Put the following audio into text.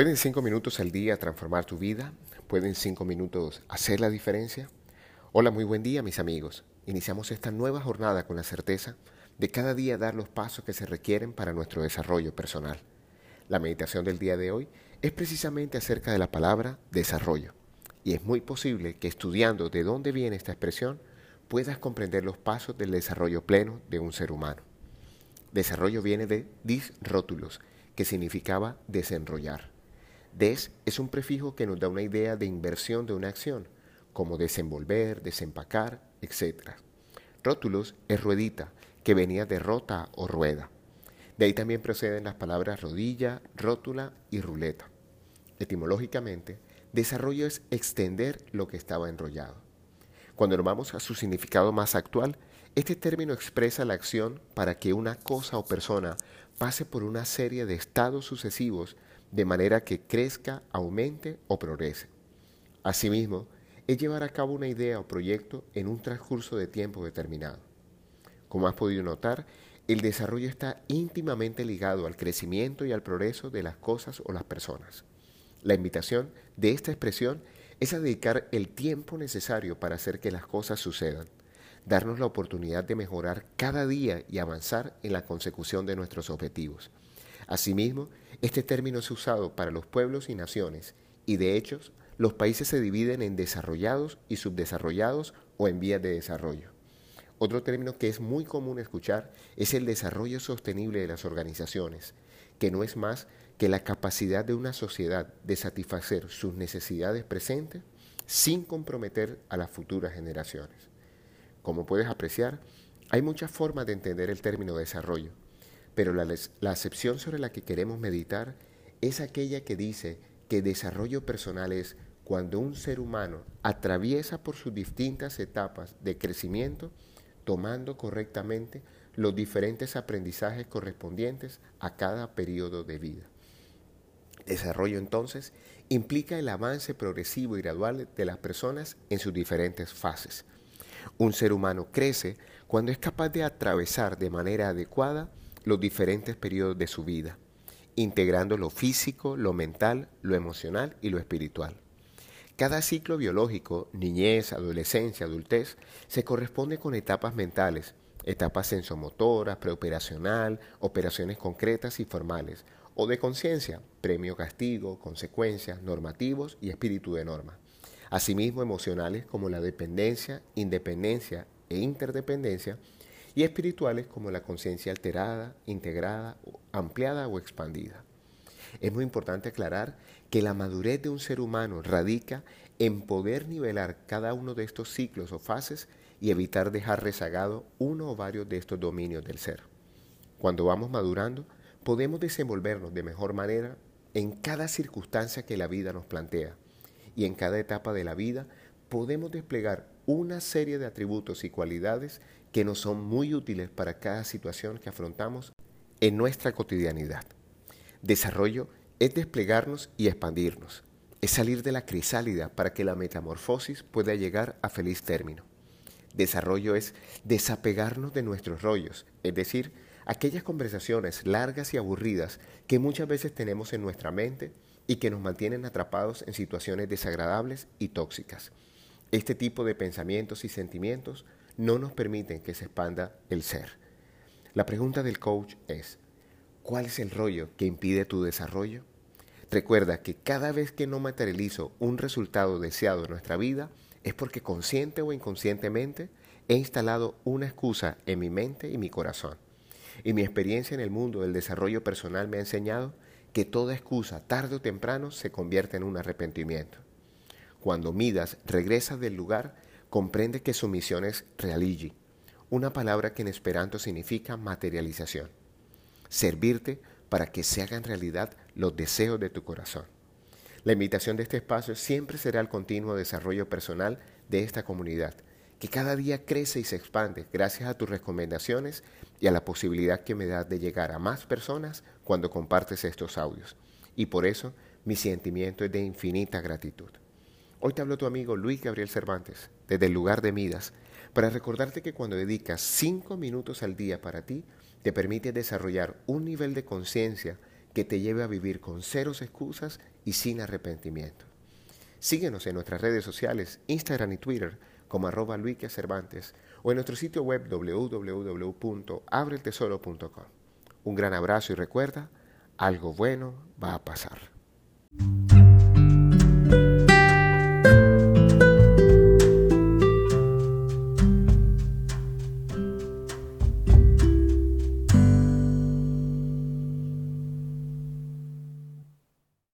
¿Pueden cinco minutos al día transformar tu vida? ¿Pueden cinco minutos hacer la diferencia? Hola, muy buen día mis amigos. Iniciamos esta nueva jornada con la certeza de cada día dar los pasos que se requieren para nuestro desarrollo personal. La meditación del día de hoy es precisamente acerca de la palabra desarrollo. Y es muy posible que estudiando de dónde viene esta expresión puedas comprender los pasos del desarrollo pleno de un ser humano. Desarrollo viene de disrótulos, que significaba desenrollar. Des es un prefijo que nos da una idea de inversión de una acción, como desenvolver, desempacar, etc. Rótulos es ruedita, que venía de rota o rueda. De ahí también proceden las palabras rodilla, rótula y ruleta. Etimológicamente, desarrollo es extender lo que estaba enrollado. Cuando nos vamos a su significado más actual, este término expresa la acción para que una cosa o persona pase por una serie de estados sucesivos de manera que crezca, aumente o progrese. Asimismo, es llevar a cabo una idea o proyecto en un transcurso de tiempo determinado. Como has podido notar, el desarrollo está íntimamente ligado al crecimiento y al progreso de las cosas o las personas. La invitación de esta expresión es a dedicar el tiempo necesario para hacer que las cosas sucedan, darnos la oportunidad de mejorar cada día y avanzar en la consecución de nuestros objetivos. Asimismo, este término es usado para los pueblos y naciones, y de hecho, los países se dividen en desarrollados y subdesarrollados o en vías de desarrollo. Otro término que es muy común escuchar es el desarrollo sostenible de las organizaciones, que no es más que la capacidad de una sociedad de satisfacer sus necesidades presentes sin comprometer a las futuras generaciones. Como puedes apreciar, hay muchas formas de entender el término desarrollo pero la, acepción sobre la que queremos meditar es aquella que dice que desarrollo personal es cuando un ser humano atraviesa por sus distintas etapas de crecimiento, tomando correctamente los diferentes aprendizajes correspondientes a cada periodo de vida. Desarrollo entonces implica el avance progresivo y gradual de las personas en sus diferentes fases. Un ser humano crece cuando es capaz de atravesar de manera adecuada los diferentes periodos de su vida, integrando lo físico, lo mental, lo emocional y lo espiritual. Cada ciclo biológico, niñez, adolescencia, adultez, se corresponde con etapas mentales, etapas sensomotoras, preoperacional, operaciones concretas y formales, o de conciencia, premio, castigo, consecuencias, normativos y espíritu de norma. Asimismo, emocionales como la dependencia, independencia e interdependencia, y espirituales como la conciencia alterada, integrada, ampliada o expandida. Es muy importante aclarar que la madurez de un ser humano radica en poder nivelar cada uno de estos ciclos o fases y evitar dejar rezagado uno o varios de estos dominios del ser. Cuando vamos madurando, podemos desenvolvernos de mejor manera en cada circunstancia que la vida nos plantea y en cada etapa de la vida podemos desplegar una serie de atributos y cualidades que nos son muy útiles para cada situación que afrontamos en nuestra cotidianidad. Desarrollo es desplegarnos y expandirnos, es salir de la crisálida para que la metamorfosis pueda llegar a feliz término. Desarrollo es desapegarnos de nuestros rollos, es decir, aquellas conversaciones largas y aburridas que muchas veces tenemos en nuestra mente y que nos mantienen atrapados en situaciones desagradables y tóxicas. Este tipo de pensamientos y sentimientos no nos permiten que se expanda el ser. La pregunta del coach es, ¿cuál es el rollo que impide tu desarrollo? Recuerda que cada vez que no materializo un resultado deseado en nuestra vida es porque consciente o inconscientemente he instalado una excusa en mi mente y mi corazón. Y mi experiencia en el mundo del desarrollo personal me ha enseñado que toda excusa tarde o temprano se convierte en un arrepentimiento. Cuando Midas regresa del lugar, comprende que su misión es realigi, una palabra que en esperanto significa materialización. Servirte para que se hagan realidad los deseos de tu corazón. La invitación de este espacio siempre será el continuo desarrollo personal de esta comunidad, que cada día crece y se expande gracias a tus recomendaciones y a la posibilidad que me das de llegar a más personas cuando compartes estos audios. Y por eso mi sentimiento es de infinita gratitud. Hoy te hablo tu amigo Luis Gabriel Cervantes, desde el lugar de Midas, para recordarte que cuando dedicas cinco minutos al día para ti, te permite desarrollar un nivel de conciencia que te lleve a vivir con ceros excusas y sin arrepentimiento. Síguenos en nuestras redes sociales, Instagram y Twitter, como arroba Cervantes, o en nuestro sitio web www.abretesoro.com. Un gran abrazo y recuerda, algo bueno va a pasar.